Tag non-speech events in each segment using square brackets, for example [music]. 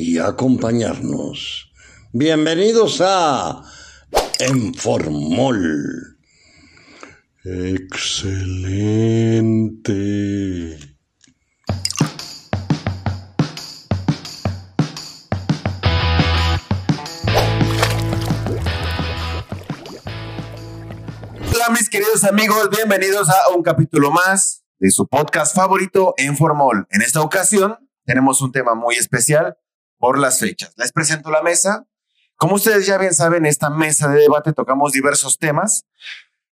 y acompañarnos. Bienvenidos a Enformol. Excelente. Hola mis queridos amigos, bienvenidos a un capítulo más de su podcast favorito Enformol. En esta ocasión tenemos un tema muy especial por las fechas. Les presento la mesa. Como ustedes ya bien saben, esta mesa de debate tocamos diversos temas,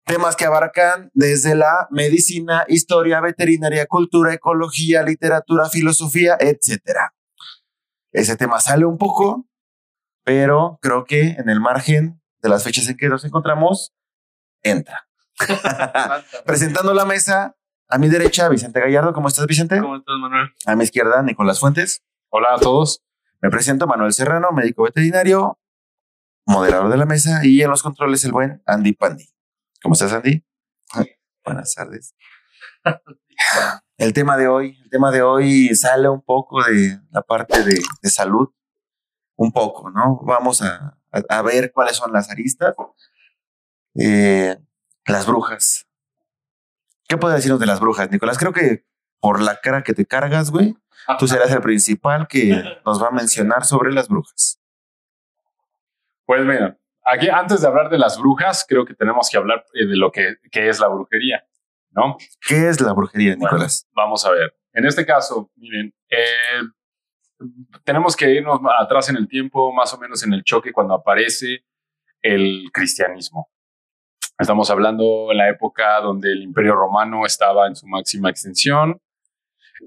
temas que abarcan desde la medicina, historia, veterinaria, cultura, ecología, literatura, filosofía, etcétera. Ese tema sale un poco, pero creo que en el margen de las fechas en que nos encontramos, entra. [laughs] Presentando la mesa, a mi derecha, Vicente Gallardo. ¿Cómo estás, Vicente? ¿Cómo estás, Manuel? A mi izquierda, Nicolás Fuentes. Hola a todos. Me presento Manuel Serrano, médico veterinario, moderador de la mesa y en los controles el buen Andy Pandi. ¿Cómo estás, Andy? [laughs] Buenas tardes. El tema de hoy, el tema de hoy sale un poco de la parte de, de salud, un poco, ¿no? Vamos a, a, a ver cuáles son las aristas. Eh, las brujas. ¿Qué puedes decirnos de las brujas, Nicolás? Creo que por la cara que te cargas, güey, tú serás el principal que nos va a mencionar sobre las brujas. Pues mira, aquí antes de hablar de las brujas, creo que tenemos que hablar eh, de lo que, que es la brujería, ¿no? ¿Qué es la brujería, Bueno, Nicolás? vamos a ver. En este caso, miren, eh, tenemos que irnos atrás en el tiempo, más o menos en el choque cuando aparece el cristianismo. Estamos hablando en la época donde el imperio romano estaba en su máxima extensión.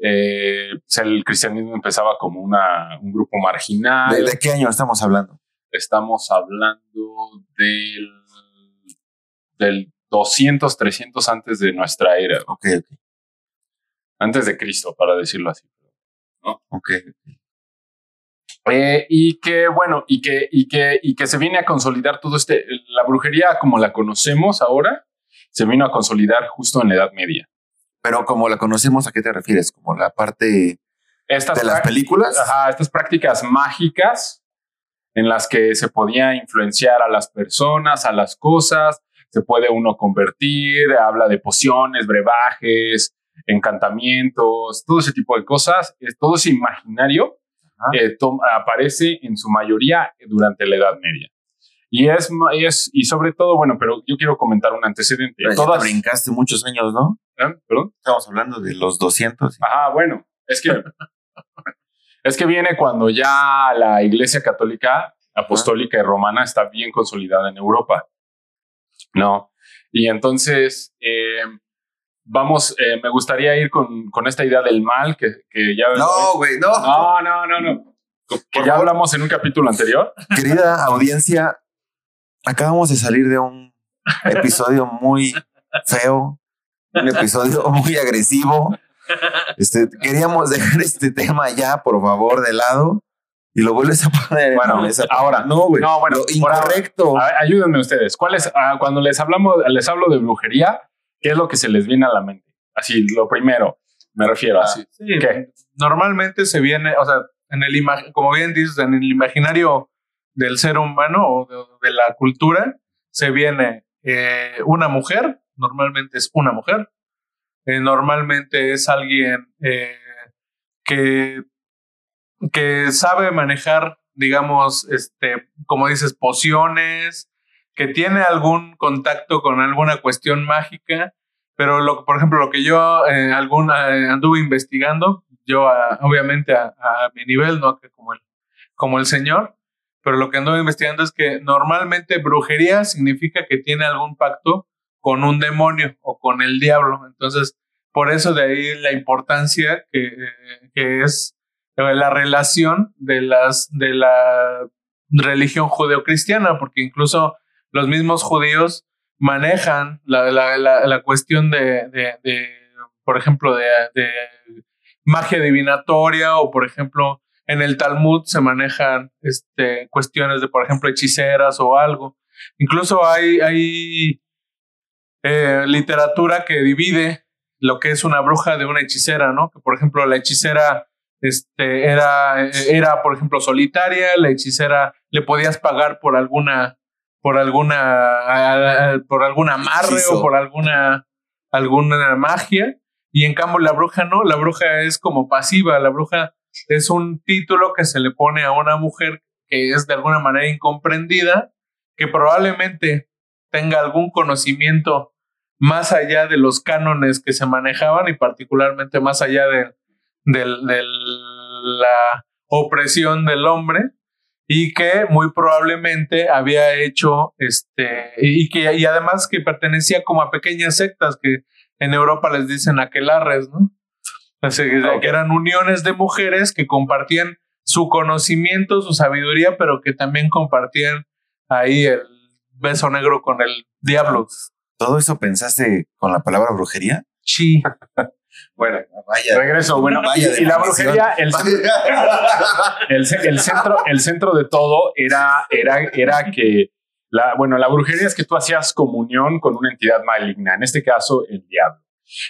Eh, o sea, el cristianismo empezaba como una, un grupo marginal. ¿De, de qué año estamos hablando? estamos hablando del, del 200, 300 antes de nuestra era, Ok, ok, antes de Cristo, para decirlo así. ok. Eh, y que, bueno, y que, y, que, y que se viene a consolidar todo este, la brujería como la conocemos ahora, se vino a consolidar justo en la Edad Media. Pero como la conocemos, ¿a qué te refieres? ¿Como la parte Estas de las películas? Ajá, estas prácticas mágicas en las que se podía influenciar a las personas, a las cosas, se puede uno convertir, habla de pociones, brebajes, encantamientos, todo ese tipo de cosas, todo ese imaginario eh, aparece en su mayoría durante la Edad Media. Y es, y es, y sobre todo, bueno, pero yo quiero comentar un antecedente. Ya te Todas, brincaste muchos años, ¿no? ¿Eh? ¿Perdón? Estamos hablando de los 200. Ajá, bueno, es que [laughs] es que viene cuando ya la Iglesia Católica Apostólica y Romana está bien consolidada en Europa, no. Y entonces eh, vamos, eh, me gustaría ir con, con esta idea del mal que, que ya No, güey, no. no, no, no, no. Que ya hablamos en un capítulo anterior. Querida audiencia, acabamos de salir de un episodio muy feo, un episodio muy agresivo. Este, queríamos dejar este tema ya, por favor, de lado y lo vuelves a poner en Bueno, la mesa. ahora. no, güey. No, bueno, lo por ahora. incorrecto. A ver, ayúdenme ustedes. ¿Cuál es, ah, cuando les hablamos, les hablo de brujería, qué es lo que se les viene a la mente? Así, lo primero, me refiero así. Sí, ¿Qué? normalmente se viene, o sea, en el ima- como bien dices, en el imaginario del ser humano o de, la cultura, se viene eh, una mujer, normalmente es una mujer, eh, normalmente es alguien eh, que, que sabe manejar, digamos, este, como dices, pociones, que tiene algún contacto con alguna cuestión mágica, pero lo, por ejemplo, lo que yo anduve investigando, yo obviamente a, a mi nivel, no como el, como el señor, pero lo que anduve investigando es que normalmente brujería significa que tiene algún pacto con un demonio o con el diablo. Entonces, por eso de ahí la importancia que, es eh, la relación de las de la religión judeocristiana, porque incluso los mismos judíos manejan la, la, la, cuestión de, de, de, por ejemplo, de, de magia divinatoria o, por ejemplo, en el Talmud se manejan este, cuestiones de, por ejemplo, hechiceras o algo. Incluso hay, hay eh, literatura que divide lo que es una bruja de una hechicera, ¿no? Que, por ejemplo, la hechicera este, era, era, por ejemplo, solitaria, la hechicera le podías pagar por alguna, por alguna, por algún amarre o por alguna, alguna magia. Y en cambio la bruja no, la bruja es como pasiva, la bruja es un título que se le pone a una mujer que es de alguna manera incomprendida, que probablemente tenga algún conocimiento más allá de los cánones que se manejaban y particularmente más allá de, de, la opresión del hombre y que muy probablemente había hecho este y que y además que pertenecía como a pequeñas sectas que en Europa les dicen aquelarres, ¿no? [laughs] Así que eran uniones de mujeres que compartían su conocimiento, su sabiduría, pero que también compartían ahí el beso negro con el diablo. ¿Todo eso pensaste con la palabra brujería? Sí. [laughs] Bueno, vaya. Regreso. Bueno, y, la brujería, el, [laughs] el, centro, el centro de todo era, era, era que la, bueno, la brujería es que tú hacías comunión con una entidad maligna, en este caso el diablo.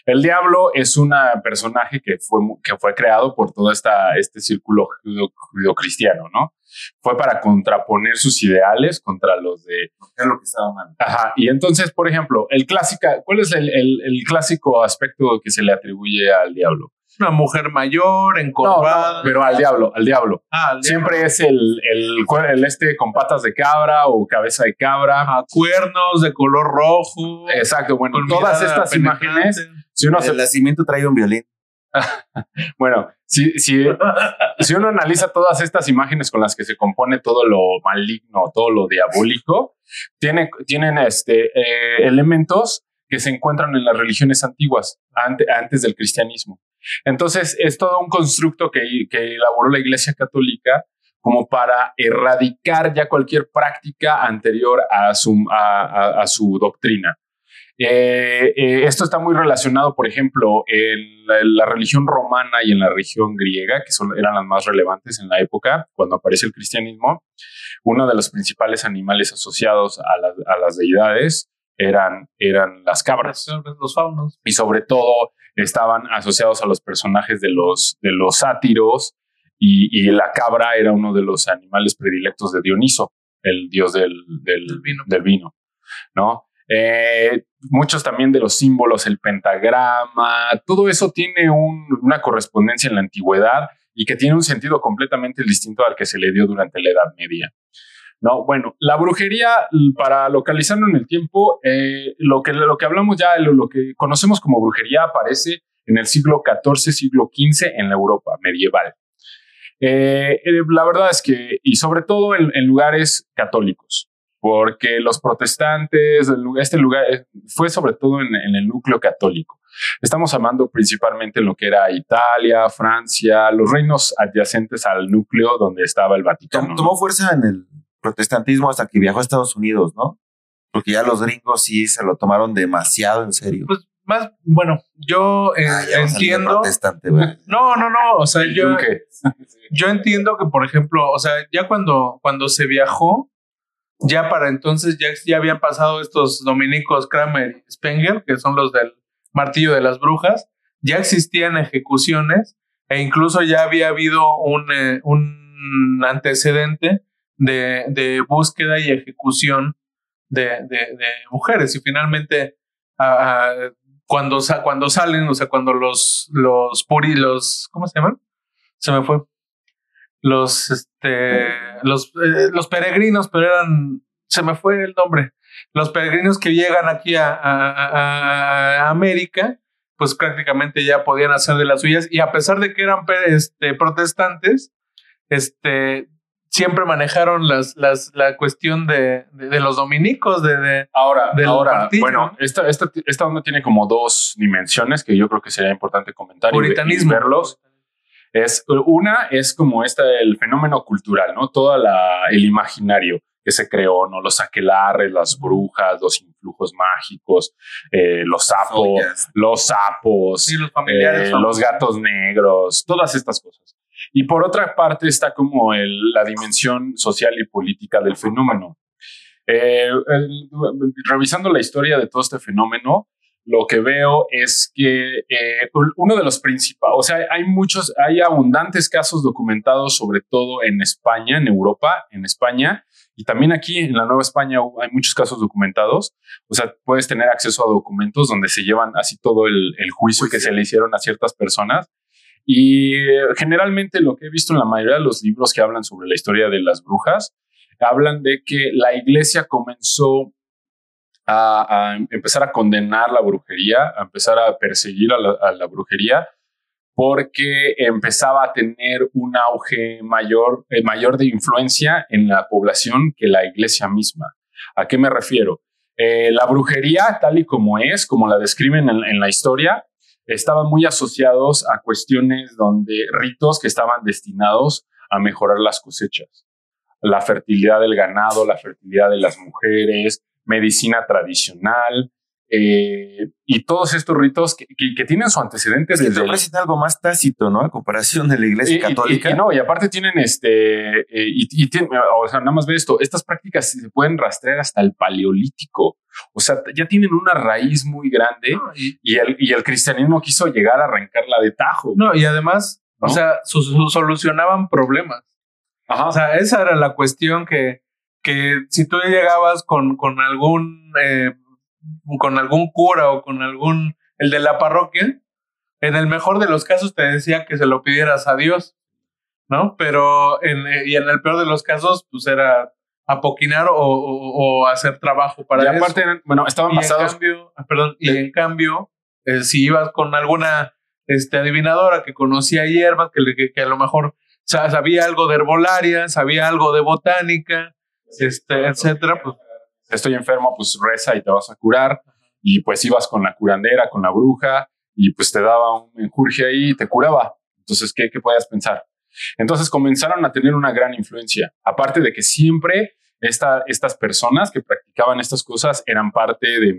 El diablo es un personaje que fue, que fue creado por todo esta, este círculo judio-cristiano, ¿no? Fue para contraponer sus ideales contra los de... lo que estaba mal. Ajá. Y entonces, por ejemplo, el clásica, ¿cuál es el, el, el clásico aspecto que se le atribuye al diablo? Una mujer mayor, encorvada. pero al diablo, al diablo. Ah, Siempre es el, el, el, este con patas de cabra o cabeza de cabra. A cuernos de color rojo. Exacto, bueno, todas estas imágenes. Si uno el nacimiento trae un violín. [laughs] bueno, si, si, si uno analiza todas estas imágenes con las que se compone todo lo maligno, todo lo diabólico, tiene, tienen este, eh, elementos que se encuentran en las religiones antiguas, antes del cristianismo. Entonces, es todo un constructo que, elaboró la Iglesia Católica como para erradicar ya cualquier práctica anterior a su, a, su doctrina. Eh, eh, esto está muy relacionado, por ejemplo, en la, religión romana y en la religión griega, que son, eran las más relevantes en la época, cuando aparece el cristianismo. Uno de los principales animales asociados a, a las deidades eran, eran las cabras. Los faunos. Y sobre todo estaban asociados a los personajes de los, de los sátiros y, la cabra era uno de los animales predilectos de Dioniso, el dios del, del, vino. Del vino ¿no? Eh, muchos también de los símbolos, el pentagrama, todo eso tiene una correspondencia en la antigüedad y que tiene un sentido completamente distinto al que se le dio durante la Edad Media. No, bueno, la brujería, para localizarlo en el tiempo, eh, lo, que, lo que hablamos ya, lo, que conocemos como brujería aparece en el siglo XIV, siglo XV en la Europa medieval. Eh, eh, la verdad es que, y sobre todo en, lugares católicos, porque los protestantes, este lugar fue sobre todo en, el núcleo católico. Estamos hablando principalmente en lo que era Italia, Francia, los reinos adyacentes al núcleo donde estaba el Vaticano. Tomó fuerza en el protestantismo hasta que viajó a Estados Unidos, ¿no? Porque ya los gringos sí se lo tomaron demasiado en serio. Pues más, bueno, yo eh, ah, entiendo. no, no, no. O sea, yo, [laughs] yo entiendo que, por ejemplo, o sea, ya cuando, cuando se viajó, ya para entonces ya, ya habían pasado estos dominicos Kramer y Spenger, que son los del martillo de las brujas, ya existían ejecuciones e incluso ya había habido un, eh, un antecedente de, búsqueda y ejecución de, de, mujeres. Y finalmente, cuando, cuando salen, o sea, cuando los, los puri, los, ¿cómo se llaman? Se me fue. Los, este, los, eh, los peregrinos, pero eran, se me fue el nombre. Los peregrinos que llegan aquí a, a, América, pues prácticamente ya podían hacer de las suyas. Y a pesar de que eran este, protestantes, este, siempre manejaron las, las, la cuestión de, de, los dominicos, de, de ahora, ahora bueno, esta, esta, esta onda tiene como dos dimensiones que yo creo que sería importante comentar y, verlos. Es una es como esta el fenómeno cultural, ¿no? Todo el imaginario que se creó, ¿no? Los aquelares, las brujas, los influjos mágicos, eh, los sapos, los sapos, los, familiares eh, los gatos negros, todas estas cosas. Y por otra parte está como la dimensión social y política del fenómeno. Eh, revisando la historia de todo este fenómeno, lo que veo es que eh, uno de los principales, o sea, hay muchos, hay abundantes casos documentados, sobre todo en España, en Europa, en España, y también aquí en la Nueva España hay muchos casos documentados. O sea, puedes tener acceso a documentos donde se llevan así todo el, juicio que se le hicieron a ciertas personas. Y eh, generalmente lo que he visto en la mayoría de los libros que hablan sobre la historia de las brujas, hablan de que la iglesia comenzó a, empezar a condenar la brujería, a empezar a perseguir a la, brujería, porque empezaba a tener un auge mayor, eh, mayor de influencia en la población que la iglesia misma. ¿A qué me refiero? Eh, la brujería, tal y como es, como la describen en, la historia, estaban muy asociados a cuestiones donde ritos que estaban destinados a mejorar las cosechas, la fertilidad del ganado, la fertilidad de las mujeres, medicina tradicional, eh, y todos estos ritos que, tienen su antecedente desde el, algo más tácito, ¿no? A comparación de la Iglesia Católica. Y, no, y aparte tienen este, eh, y, o sea, nada más ve esto, estas prácticas se pueden rastrear hasta el paleolítico. O sea, ya tienen una raíz muy grande y, el, y el cristianismo quiso llegar a arrancarla de tajo. No, y además, o sea, solucionaban problemas. Ajá. O sea, esa era la cuestión que, que si tú llegabas con, con algún eh, con algún cura o con algún el de la parroquia, en el mejor de los casos te decía que se lo pidieras a Dios, ¿no? Pero en, eh, y en el peor de los casos, pues era apoquinar o, o, hacer trabajo para y aparte, bueno, estaban y En cambio, ah, perdón, y en cambio, eh, si ibas con alguna este, adivinadora que conocía hierbas, que, que a lo mejor sabía algo de herbolaria, sabía algo de botánica, este, etcétera, pues estoy enfermo, pues reza y te vas a curar. Y pues ibas con la curandera, con la bruja, y pues te daba un enjurje ahí y te curaba. Entonces, ¿qué, qué podías pensar? Entonces comenzaron a tener una gran influencia. Aparte de que siempre esta, estas personas que practicaban estas cosas eran parte de,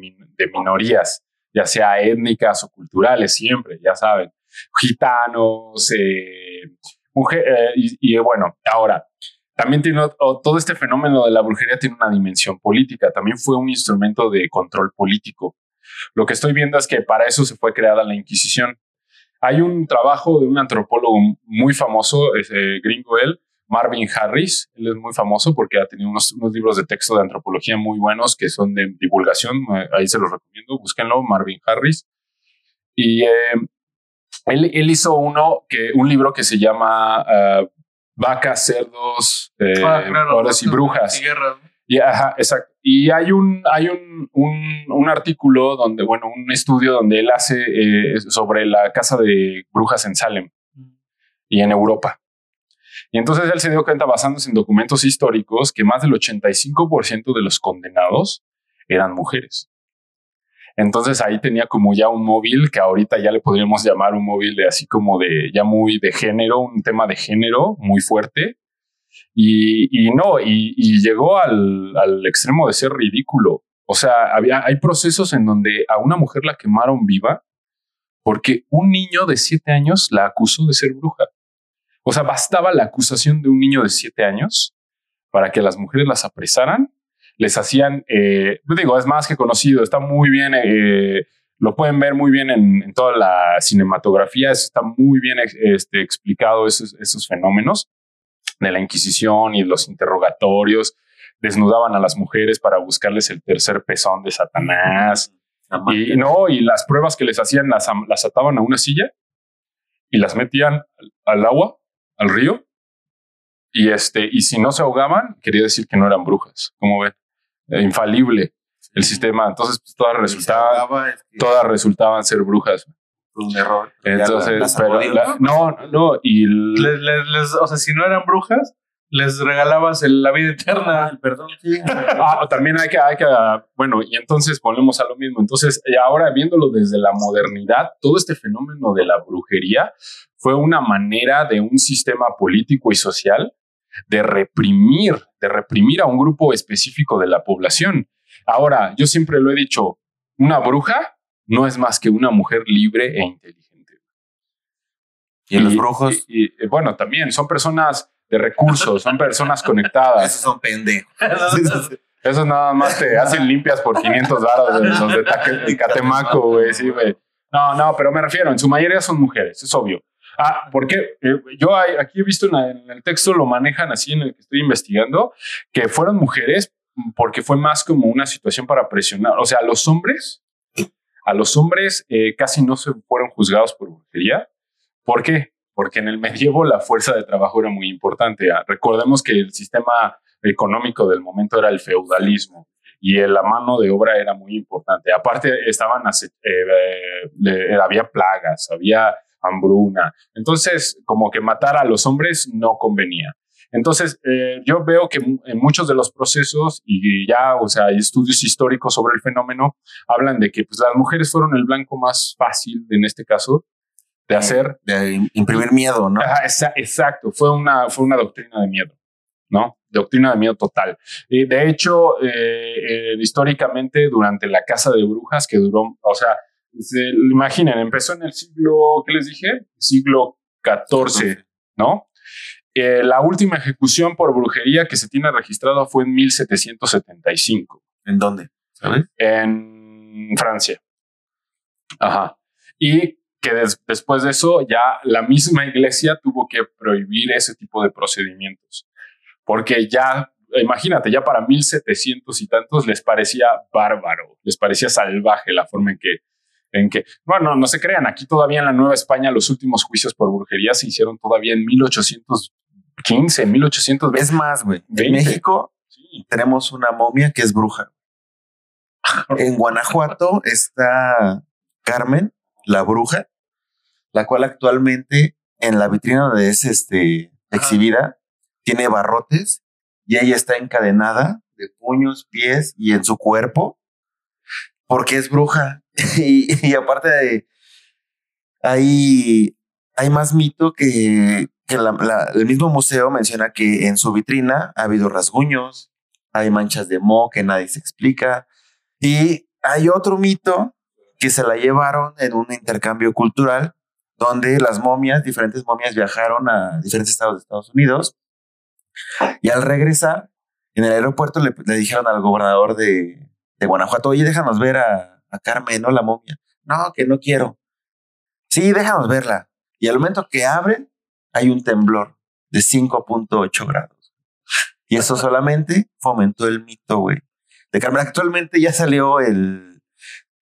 minorías, ya sea étnicas o culturales, siempre, ya saben, gitanos, eh, eh, y, y bueno, ahora, también tiene todo este fenómeno de la brujería tiene una dimensión política, también fue un instrumento de control político. Lo que estoy viendo es que para eso se fue creada la Inquisición. Hay un trabajo de un antropólogo muy famoso, es, eh, gringo él, Marvin Harris. Él es muy famoso porque ha tenido unos, libros de texto de antropología muy buenos que son de divulgación. Eh, ahí se los recomiendo, búsquenlo, Marvin Harris. Y eh, él, hizo uno que, un libro que se llama vacas, cerdos, eh, ah, y brujas. Y, ajá, exacto. Y hay un, hay un, un, artículo donde, bueno, un estudio donde él hace eh, sobre la casa de brujas en Salem y en Europa. Y entonces él se dio cuenta, basándose en documentos históricos, que más del 85% de los condenados eran mujeres. Entonces ahí tenía como ya un móvil que ahorita ya le podríamos llamar un móvil de así como de ya muy de género, un tema de género muy fuerte. Y, no, y, llegó al, al, extremo de ser ridículo. O sea, había, hay procesos en donde a una mujer la quemaron viva porque un niño de siete años la acusó de ser bruja. O sea, bastaba la acusación de un niño de siete años para que las mujeres las apresaran les hacían, eh, digo, es más que conocido, está muy bien, eh, lo pueden ver muy bien en, toda la cinematografía, está muy bien este, explicado esos, esos fenómenos de la Inquisición y los interrogatorios, desnudaban a las mujeres para buscarles el tercer pezón de Satanás. Y no, y las pruebas que les hacían las, las ataban a una silla y las metían al agua, al río, y este, y si no se ahogaban, quería decir que no eran brujas, como ven. Eh, infalible el sistema. Entonces, pues, todas resultaban, todas resultaban ser brujas. Un error. Entonces, pero no, no, y les, o sea, si no eran brujas, les regalabas el- la vida eterna. el perdón, sí. [laughs] Ah, también hay que, hay que, ah, bueno, y entonces volvemos a lo mismo. Entonces, y ahora viéndolo desde la modernidad, todo este fenómeno de la brujería fue una manera de un sistema político y social de reprimir, de reprimir a un grupo específico de la población. Ahora, yo siempre lo he dicho, una bruja no es más que una mujer libre e inteligente. Y los brujos, y- y, bueno, también son personas de recursos, son personas conectadas. esos son pendejos. [laughs] Esos nada más te hacen limpias por 500 varos de los de, Catemaco, güey. Sí, güey. No, no, pero me refiero, en su mayoría son mujeres, es obvio. Ah, porque eh, yo hay- aquí he visto en, en el texto, lo manejan así en el que estoy investigando, que fueron mujeres porque fue más como una situación para presionar. O sea, a los hombres, a los hombres eh, casi no se fueron juzgados por brujería. ¿Por qué? Porque en el medievo la fuerza de trabajo era muy importante. Ah, Recordemos que el sistema económico del momento era el feudalismo y eh, la mano de obra era muy importante. Aparte, estaban eh, eh, le- había plagas, había hambruna. Entonces, como que matar a los hombres no convenía. Entonces, eh, yo veo que en muchos de los procesos y ya, o sea, hay estudios históricos sobre el fenómeno hablan de que pues, las mujeres fueron el blanco más fácil, en este caso, de hacer De imprimir miedo, ¿no? Ajá, exacto, fue una, fue una doctrina de miedo, ¿no? Doctrina de miedo total. Y de hecho, eh, eh, históricamente, durante la Casa de Brujas, que duró, o sea, se, imaginen, empezó en el siglo, ¿qué les dije? Siglo XIV, ¿no? Eh, la última ejecución por brujería que se tiene registrada fue en 1775 ¿En dónde? ¿Sabes? en Francia. Ajá. Y que des- después de eso ya la misma iglesia tuvo que prohibir ese tipo de procedimientos. Porque ya, imagínate, ya para 1700 y tantos les parecía bárbaro, les parecía salvaje la forma en que, en que, bueno, no se crean, aquí todavía en la Nueva España los últimos juicios por brujería se hicieron todavía en 1815, 1820. Es más, güey. En 20. México Sí. tenemos una momia que es bruja. [laughs] En Guanajuato está Carmen, la bruja, la cual actualmente en la vitrina donde es este, exhibida tiene barrotes y ella está encadenada de puños, pies y en su cuerpo porque es bruja. [laughs] y, y aparte de, hay, hay más mito que, que el mismo museo menciona que en su vitrina ha habido rasguños, hay manchas de moho que nadie se explica. Y hay otro mito que se la llevaron en un intercambio cultural donde las momias, diferentes momias viajaron a diferentes estados de Estados Unidos y al regresar en el aeropuerto le dijeron al gobernador de, de Guanajuato, oye, déjanos ver a, a Carmen, ¿no? La momia. No, que no quiero. Sí, déjanos verla. Y al momento que abren, hay un temblor de 5.8 grados. Y eso solamente fomentó el mito, güey. De Carmen, actualmente ya salió el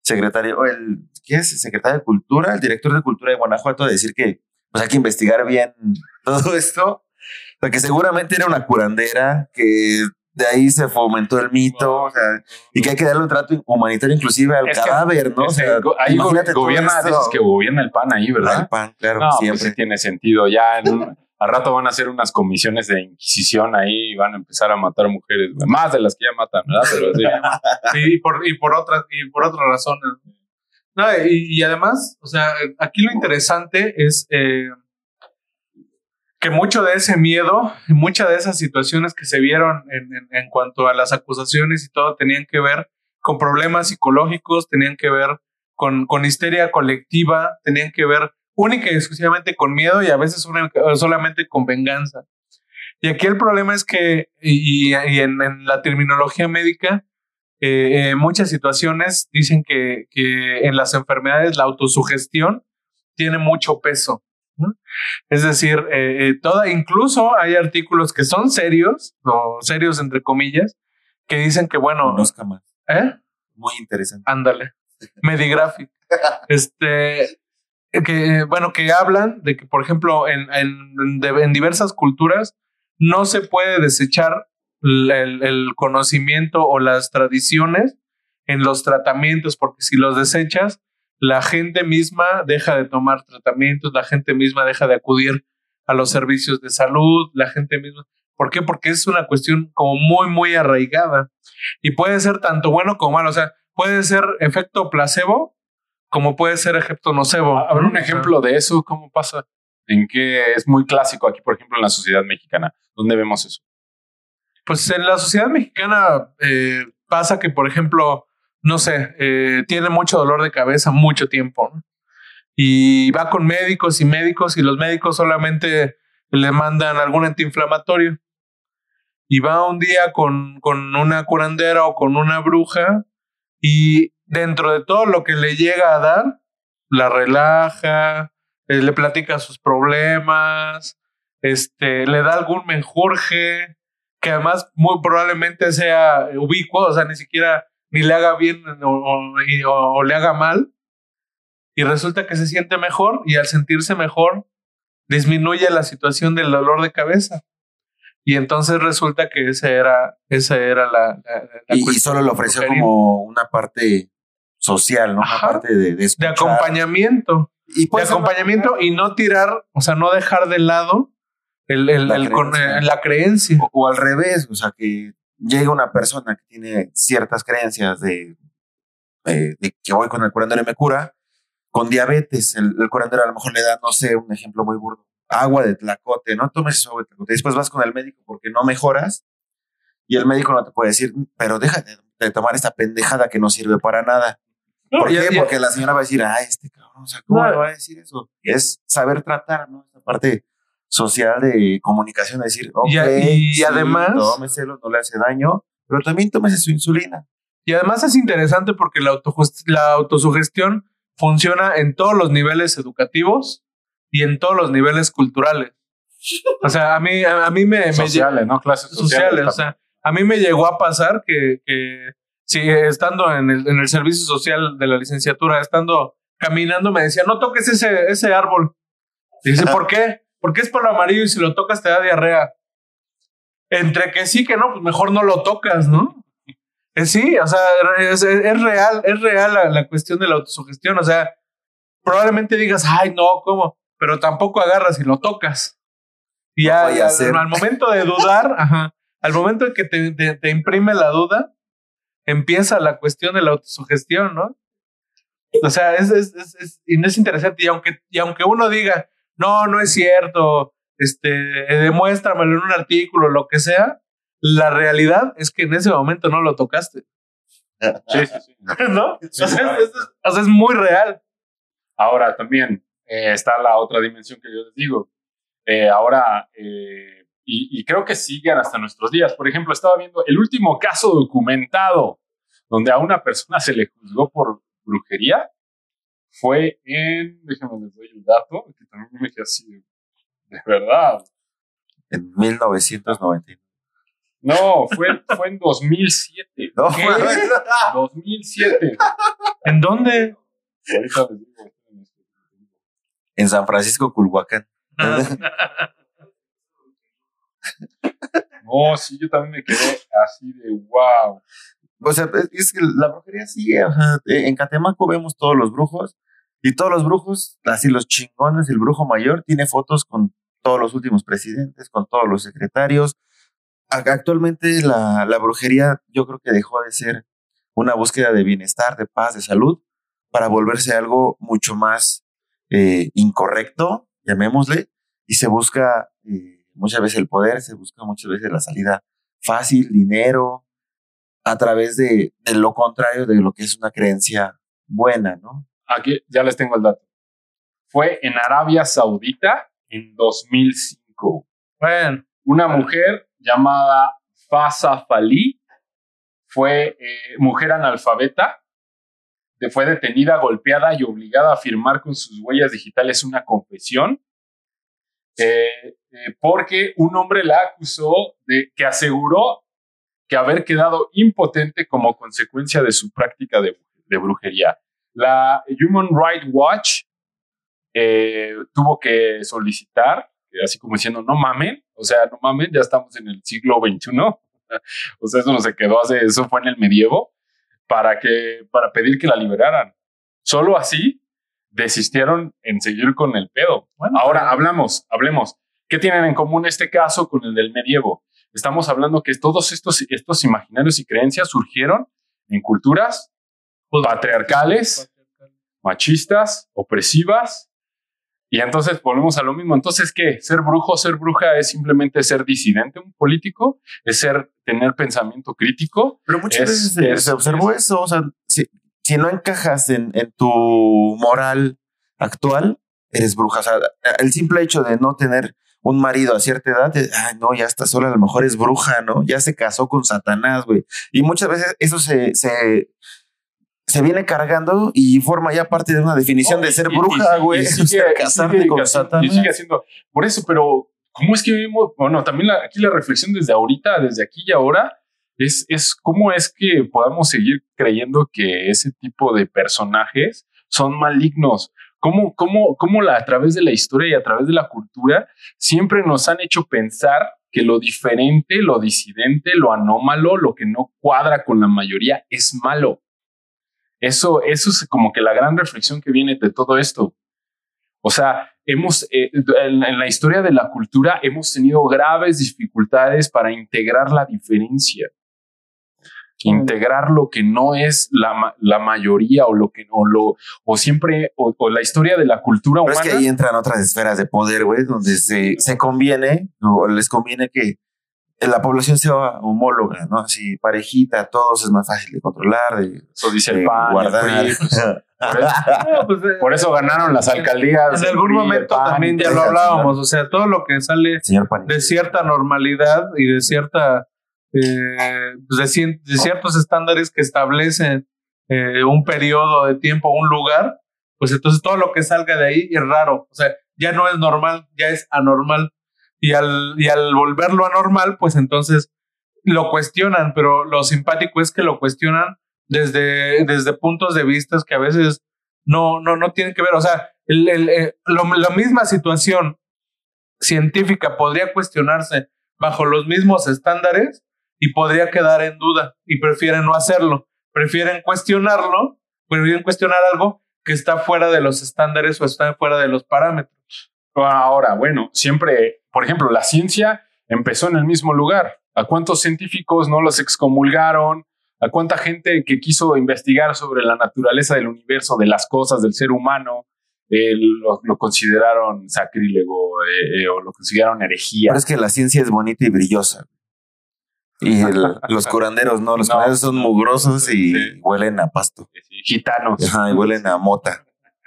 secretario, el, ¿qué es? El secretario de Cultura, el director de Cultura de Guanajuato, a decir que pues hay que investigar bien [laughs] todo esto. O sea, que seguramente era una curandera, que de ahí se fomentó el mito, o sea, y que hay que darle un trato humanitario inclusive al Es que- cadáver, ¿no? O sea, ahí gobierna, dices que gobierna el PAN ahí, ¿verdad? Al pan, claro, No, pues siempre. sí tiene sentido. Ya en [laughs] un- al rato van a hacer unas comisiones de inquisición ahí y van a empezar a matar mujeres, más de las que ya matan, ¿verdad? Pero sí. [laughs] y por, y por otras y por otras razones. No, y, y además, o sea, aquí lo interesante es eh, que mucho de ese miedo, muchas de esas situaciones que se vieron en, en- en cuanto a las acusaciones y todo, tenían que ver con problemas psicológicos, tenían que ver con, con histeria colectiva, tenían que ver única y exclusivamente con miedo y a veces una- solamente con venganza. Y aquí el problema es que, y, y en, en la terminología médica, eh, eh, muchas situaciones dicen que, que en las enfermedades la autosugestión tiene mucho peso. ¿No? Es decir, eh, eh, toda, incluso hay artículos que son serios, o serios entre comillas, que dicen que, bueno, Conozca más. ¿eh? Muy interesante. Ándale. Medigraphic. este. Que, bueno, que hablan de que, por ejemplo, en, en, de- en diversas culturas no se puede desechar el conocimiento o las tradiciones en los tratamientos, porque si los desechas, la gente misma deja de tomar tratamientos, la gente misma deja de acudir a los servicios de salud, la gente misma, ¿Por qué? Porque es una cuestión como muy, muy arraigada. Y puede ser tanto bueno como malo. O sea, puede ser efecto placebo como puede ser efecto nocebo. Ver un ejemplo de eso, ¿cómo pasa? ¿En qué es muy clásico aquí, por ejemplo, en la sociedad mexicana? ¿Dónde vemos eso? Pues en la sociedad mexicana eh, pasa que, por ejemplo, no sé, eh, tiene mucho dolor de cabeza mucho tiempo ¿no? y va con médicos y médicos y los médicos solamente le mandan algún antiinflamatorio y va un día con, con una curandera o con una bruja y dentro de todo lo que le llega a dar, la relaja, eh, le platica sus problemas, este, le da algún menjurje, que además muy probablemente sea ubicuo, o sea, ni siquiera ni le haga bien o, le haga mal. Y resulta que se siente mejor y al sentirse mejor disminuye la situación del dolor de cabeza. Y entonces resulta que esa era, esa era la... y, solo le ofreció como una parte social, ¿no? Una parte de, de, de acompañamiento. Y de acompañamiento y no tirar, o sea, no dejar de lado el, el, la, creencia. la, creencia. O, al revés, o sea, que llega una persona que tiene ciertas creencias de, de, que voy con el curandero y me cura, con diabetes, el, el, curandero a lo mejor le da, no sé, un ejemplo muy burdo, agua de tlacote, no tomes agua de tlacote, después vas con el médico porque no mejoras y el médico no te puede decir, pero déjate de tomar esta pendejada que no sirve para nada. ¿Por qué? Porque la señora va a decir, ah, este cabrón, o sea, ¿cómo le va a decir eso? Es saber tratar, ¿no? Esta parte social de comunicación, de decir, ok, y, y además, tómeselo, no le hace daño, pero también tómese su insulina. Y además es interesante porque la, la autosugestión funciona en todos los niveles educativos y en todos los niveles culturales. O sea, a mí, a, mí me... Sociales, ¿no? Clases sociales. sociales o sea, a mí me llegó a pasar que, que sí, estando en el, en el servicio social de la licenciatura, estando caminando, me decía, no toques ese, ese árbol. Y dice, ¿por qué? Porque es palo amarillo y si lo tocas te da diarrea. Entre que sí, que no, pues mejor no lo tocas, ¿no? Eh, sí, o sea, es, es real, es real la, la, cuestión de la autosugestión. O sea, probablemente digas, ay, no, ¿cómo? Pero tampoco agarras y lo tocas. Y ya, al, momento de dudar, [laughs] ajá, al momento en que te, te, te imprime la duda, empieza la cuestión de la autosugestión, ¿no? O sea, es, es, es, y es interesante. Y aunque, y aunque uno diga, no, no es cierto, este, demuéstramelo en un artículo, lo que sea, la realidad es que en ese momento no lo tocaste. Sí, sí, sí. [laughs] ¿No? o, sea, es, muy real. Ahora también eh, está la otra dimensión que yo les digo. Eh, ahora, eh, y, y, creo que siguen hasta nuestros días. Por ejemplo, estaba viendo el último caso documentado donde a una persona se le juzgó por brujería. Fue en, déjenme les doy el dato, que también me quedé así, de verdad. En 1999. No, fue, fue en 2007. No, ¿Qué? 2007. ¿En dónde? Ahorita les digo. En San Francisco, Culhuacán. [laughs] No, sí, yo también me quedé así de wow. O sea, es que la brujería sigue. O sea, en Catemaco vemos todos los brujos y todos los brujos, así los chingones, el brujo mayor tiene fotos con todos los últimos presidentes, con todos los secretarios. Actualmente la, la brujería yo creo que dejó de ser una búsqueda de bienestar, de paz, de salud, para volverse algo mucho más eh, incorrecto, llamémosle, y se busca eh, muchas veces el poder, se busca muchas veces la salida fácil, dinero, a través de, de lo contrario de lo que es una creencia buena, ¿no? Aquí ya les tengo el dato. Fue en Arabia Saudita en 2005. Bueno, una mujer llamada Fasa Fali fue eh, mujer analfabeta fue detenida, golpeada y obligada a firmar con sus huellas digitales una confesión, eh, eh, porque un hombre la acusó de que aseguró que haber quedado impotente como consecuencia de su práctica de, de brujería. La Human Rights Watch eh, tuvo que solicitar, así como diciendo, no mamen, o sea, no mamen, ya estamos en el siglo XXI, [laughs] o sea, eso no se quedó hace, eso fue en el medievo, para, que, para pedir que la liberaran. Solo así desistieron en seguir con el pedo. Bueno, Ahora hablamos, hablemos. ¿Qué tienen en común este caso con el del medievo? Estamos hablando que todos estos, estos imaginarios y creencias surgieron en culturas patriarcales, machistas, opresivas. Y entonces volvemos a lo mismo. Entonces, ¿qué? ¿Ser brujo, ser bruja es simplemente ser disidente, un político? ¿Es ser, tener pensamiento crítico? Pero muchas Es- veces se- es- se observó eso. O sea, si, si no encajas en, en tu moral actual, eres bruja. O sea, el simple hecho de no tener un marido a cierta edad, de, ay, no, ya está sola, a lo mejor es bruja, ¿no? Ya se casó con Satanás, güey. Y muchas veces eso se, se, se viene cargando y forma ya parte de una definición No, de ser y- bruja, güey. [laughs] casarte sigue con Satanás. Y sigue haciendo. Por eso, pero ¿cómo es que vivimos? Bueno, también la- aquí la reflexión desde ahorita, desde aquí y ahora, es, es cómo es que podamos seguir creyendo que ese tipo de personajes son malignos. ¿Cómo, cómo, cómo la, a través de la historia y a través de la cultura siempre nos han hecho pensar que lo diferente, lo disidente, lo anómalo, lo que no cuadra con la mayoría es malo? Eso, eso es como que la gran reflexión que viene de todo esto. O sea, hemos, eh, en, en la historia de la cultura hemos tenido graves dificultades para integrar la diferencia. Integrar lo que no es la, ma- la mayoría o lo que no lo, o siempre, o, o la historia de la cultura Pero es humana. que ahí entran otras esferas de poder, güey, donde se, se conviene o les conviene que la población sea homóloga, ¿no? Así parejita, todos es más fácil de controlar, de, Eso dice de el PAN, el guardar. PRI, pues, [laughs] por, eso, No, pues, eh, por eso ganaron las alcaldías. en el algún PRI, el momento PAN, también ya lo hablábamos, o sea, todo lo que sale de cierta normalidad y de cierta eh, pues de, de ciertos estándares que establecen eh, un periodo de tiempo, un lugar, pues entonces todo lo que salga de ahí es raro, o sea, ya no es normal, ya es anormal. Y al y al volverlo anormal, pues entonces lo cuestionan, pero lo simpático es que lo cuestionan desde desde puntos de vista que a veces no no no tienen que ver, o sea, el, el, eh, la misma situación científica podría cuestionarse bajo los mismos estándares y podría quedar en duda y prefieren no hacerlo, prefieren cuestionarlo, prefieren cuestionar algo que está fuera de los estándares o está fuera de los parámetros. Ahora, bueno, siempre, por ejemplo, la ciencia empezó en el mismo lugar. ¿A cuántos científicos no los excomulgaron? ¿A cuánta gente que quiso investigar sobre la naturaleza del universo, de las cosas, del ser humano, eh, lo, lo consideraron sacrílego eh, eh, o lo consideraron herejía? Pero es que la ciencia es bonita y brillosa. Y el- [laughs] los curanderos no, los No. curanderos son mugrosos y Sí. huelen a pasto. Sí, Gitanos, Ajá, y huelen a mota.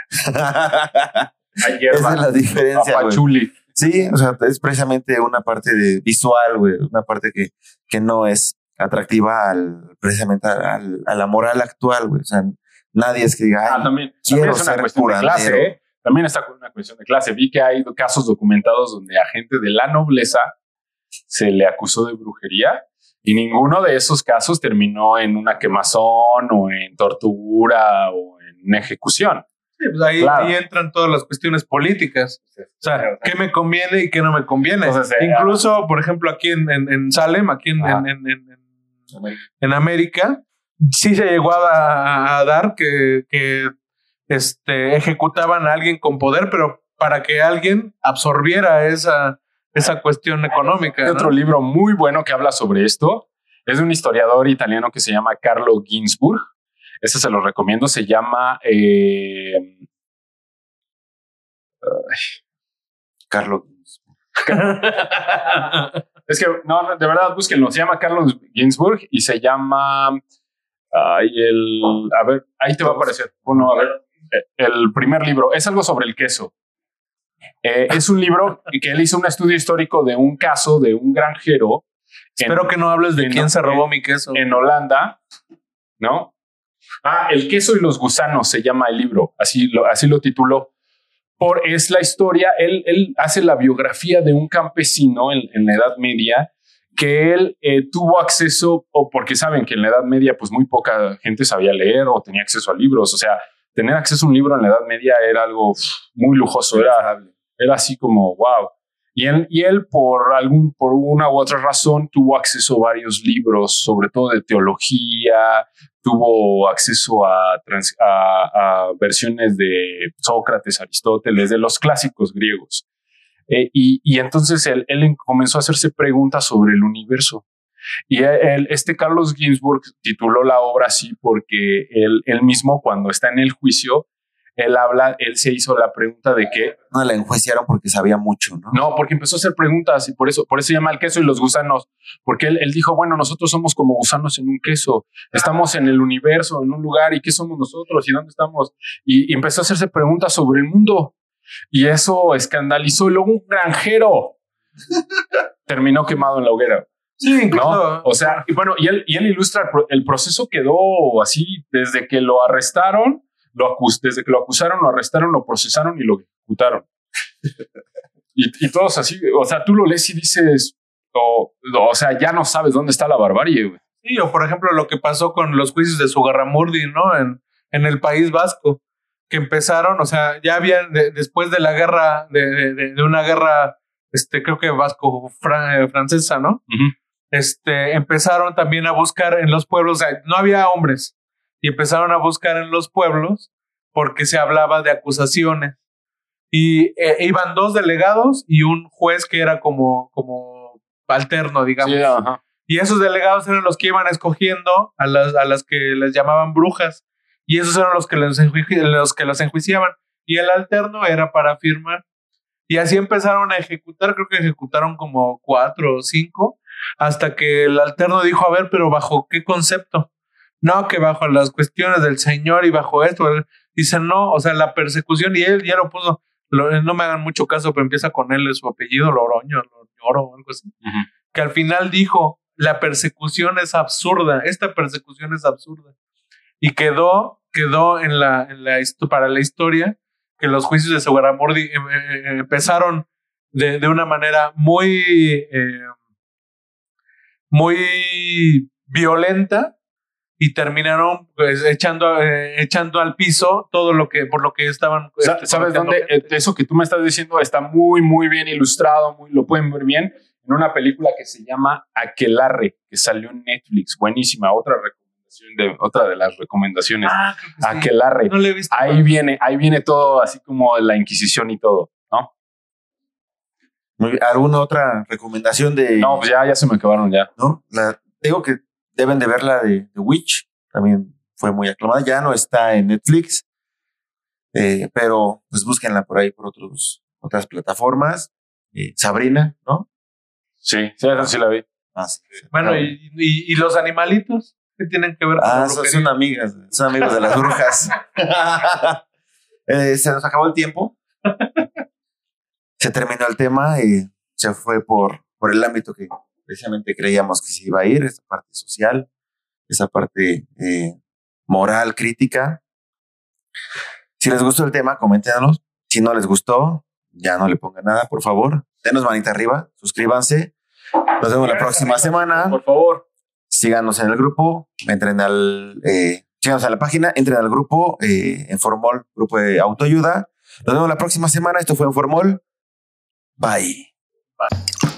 [laughs] a Esa es la diferencia, güey. pachuli. Sí, o sea, es precisamente una parte de visual, güey, una parte que, que no es atractiva al, precisamente al, a la moral actual, güey. O sea, nadie es que diga, Ah, "Ay, también, quiero también es una ser cuestión de clase, curandero". ¿eh? También está con una cuestión de clase. Vi que hay casos documentados donde a gente de la nobleza se le acusó de brujería y ninguno de esos casos terminó en una quemazón o en tortura o en ejecución. Sí, pues ahí, Claro. ahí entran todas las cuestiones políticas. O sea, qué me conviene y qué no me conviene. Entonces, eh, Incluso, por ejemplo, aquí en, en, en Salem, aquí en, Ajá. en, en, en- en América, sí se llegó a, a dar que, que este, ejecutaban a alguien con poder, pero para que alguien absorbiera esa, esa cuestión económica. Hay ¿no? otro libro muy bueno que habla sobre esto. Es de un historiador italiano que se llama Carlo Ginzburg. Ese se lo recomiendo. Se llama eh, Carlos. Es que no, de verdad, búsquenlo. Se llama Carlos Ginsburg y se llama. ay, el. A ver, ahí te va a aparecer. Uno, a ver. El primer libro es algo sobre el queso. Eh, es un libro que él hizo un estudio histórico de un caso de un granjero. en- Espero que no hables de en- quién se robó en- mi queso. en Holanda, ¿no? Ah, El queso y los gusanos se llama el libro, así lo, así lo tituló. Por, es la historia, él, él hace la biografía de un campesino en, en la Edad Media que él eh, tuvo acceso, o porque saben que en la Edad Media pues muy poca gente sabía leer o tenía acceso a libros, o sea, tener acceso a un libro en la Edad Media era algo muy lujoso, era, era así como, wow. Y él, y él por, algún, por una u otra razón tuvo acceso a varios libros, sobre todo de teología, tuvo acceso a, versiones de Sócrates, Aristóteles, de los clásicos griegos. Eh, y, y, entonces él, él, comenzó a hacerse preguntas sobre el universo. Y él, este Carlos Ginsburg tituló la obra así porque él, él mismo cuando está en el juicio, él habla, él se hizo la pregunta de que... No la enjuiciaron porque sabía mucho, ¿no? No, porque empezó a hacer preguntas y por eso, por eso llama el queso y los gusanos, porque él, él dijo, bueno, nosotros somos como gusanos en un queso, estamos en el universo, en un lugar, ¿y qué somos nosotros? ¿Y dónde estamos? Y, y empezó a hacerse preguntas sobre el mundo. Y eso escandalizó. Y luego un granjero [laughs] terminó quemado en la hoguera. Sí, incluso. O sea, y bueno, y él, y él ilustra el, proceso quedó así desde que lo arrestaron, lo desde que lo acusaron, lo arrestaron, lo procesaron y lo ejecutaron. [laughs] y, y, todos así, o sea, tú lo lees y dices, o, o sea, ya no sabes dónde está la barbarie. Sí, o por ejemplo lo que pasó con los juicios de Sugarramurdi, ¿no? En, en el País Vasco que empezaron, o sea, ya habían, después de la guerra, de, de, una guerra, este, creo que vasco-francesa, eh, ¿no? Este, empezaron también a buscar en los pueblos, o sea, no había hombres, y empezaron a buscar en los pueblos porque se hablaba de acusaciones. Y eh, iban dos delegados y un juez que era como, como alterno, digamos. Y esos delegados eran los que iban escogiendo a las, a las que les llamaban brujas y esos eran los que los, los que los enjuiciaban. Y el alterno era para firmar. Y así empezaron a ejecutar, creo que ejecutaron como cuatro o cinco, hasta que el alterno dijo, a ver, pero bajo qué concepto. No, que bajo las cuestiones del Señor y bajo esto. Dice, no, o sea, la persecución, y él ya lo puso, no me hagan mucho caso, pero empieza con él su apellido, Loroño, Loroñoro o algo así. Que al final dijo, la persecución es absurda, esta persecución es absurda y quedó, quedó en la, en la, para la historia que los juicios de Seguramordi eh, eh, empezaron de, de, una manera muy, eh, muy violenta y terminaron pues, echando, echando al piso todo lo que por lo que estaban. Este, ¿Sabes dónde? Eso que tú me estás diciendo está muy, muy bien ilustrado, muy, lo pueden ver bien en una película que se llama Aquelarre, que salió en Netflix, buenísima, otra recomendación de otra de las recomendaciones. Ah, Aquelarre. No le ahí viene, ahí viene todo así como la Inquisición y todo, ¿no? ¿Alguna otra recomendación de? No, pues ya, ya se me acabaron ya. No, la, digo que deben de ver la de The Witch, también fue muy aclamada, ya no está en Netflix, eh, pero pues búsquenla por ahí por otros, otras plataformas. Eh, Sabrina, ¿no? Sí, sí, sí la vi. Ah, bueno, y, y, los animalitos? ¿Qué tienen que ver con Ah, son amigas, son amigos de las brujas. [laughs] [laughs] Eh, se nos acabó el tiempo. [laughs] se terminó el tema y se fue por, por el ámbito que precisamente creíamos que se iba a ir, esa parte social, esa parte eh, moral, crítica. Si les gustó el tema, coméntenos. Si no les gustó, ya no le pongan nada, por favor. Denos manita arriba, suscríbanse. Nos vemos la próxima semana. Por favor síganos en el grupo, entren al, eh, síganos a la página, entren al grupo, eh, en Formol, grupo de autoayuda. Nos vemos la próxima semana. Esto fue en Formol. Bye. Bye.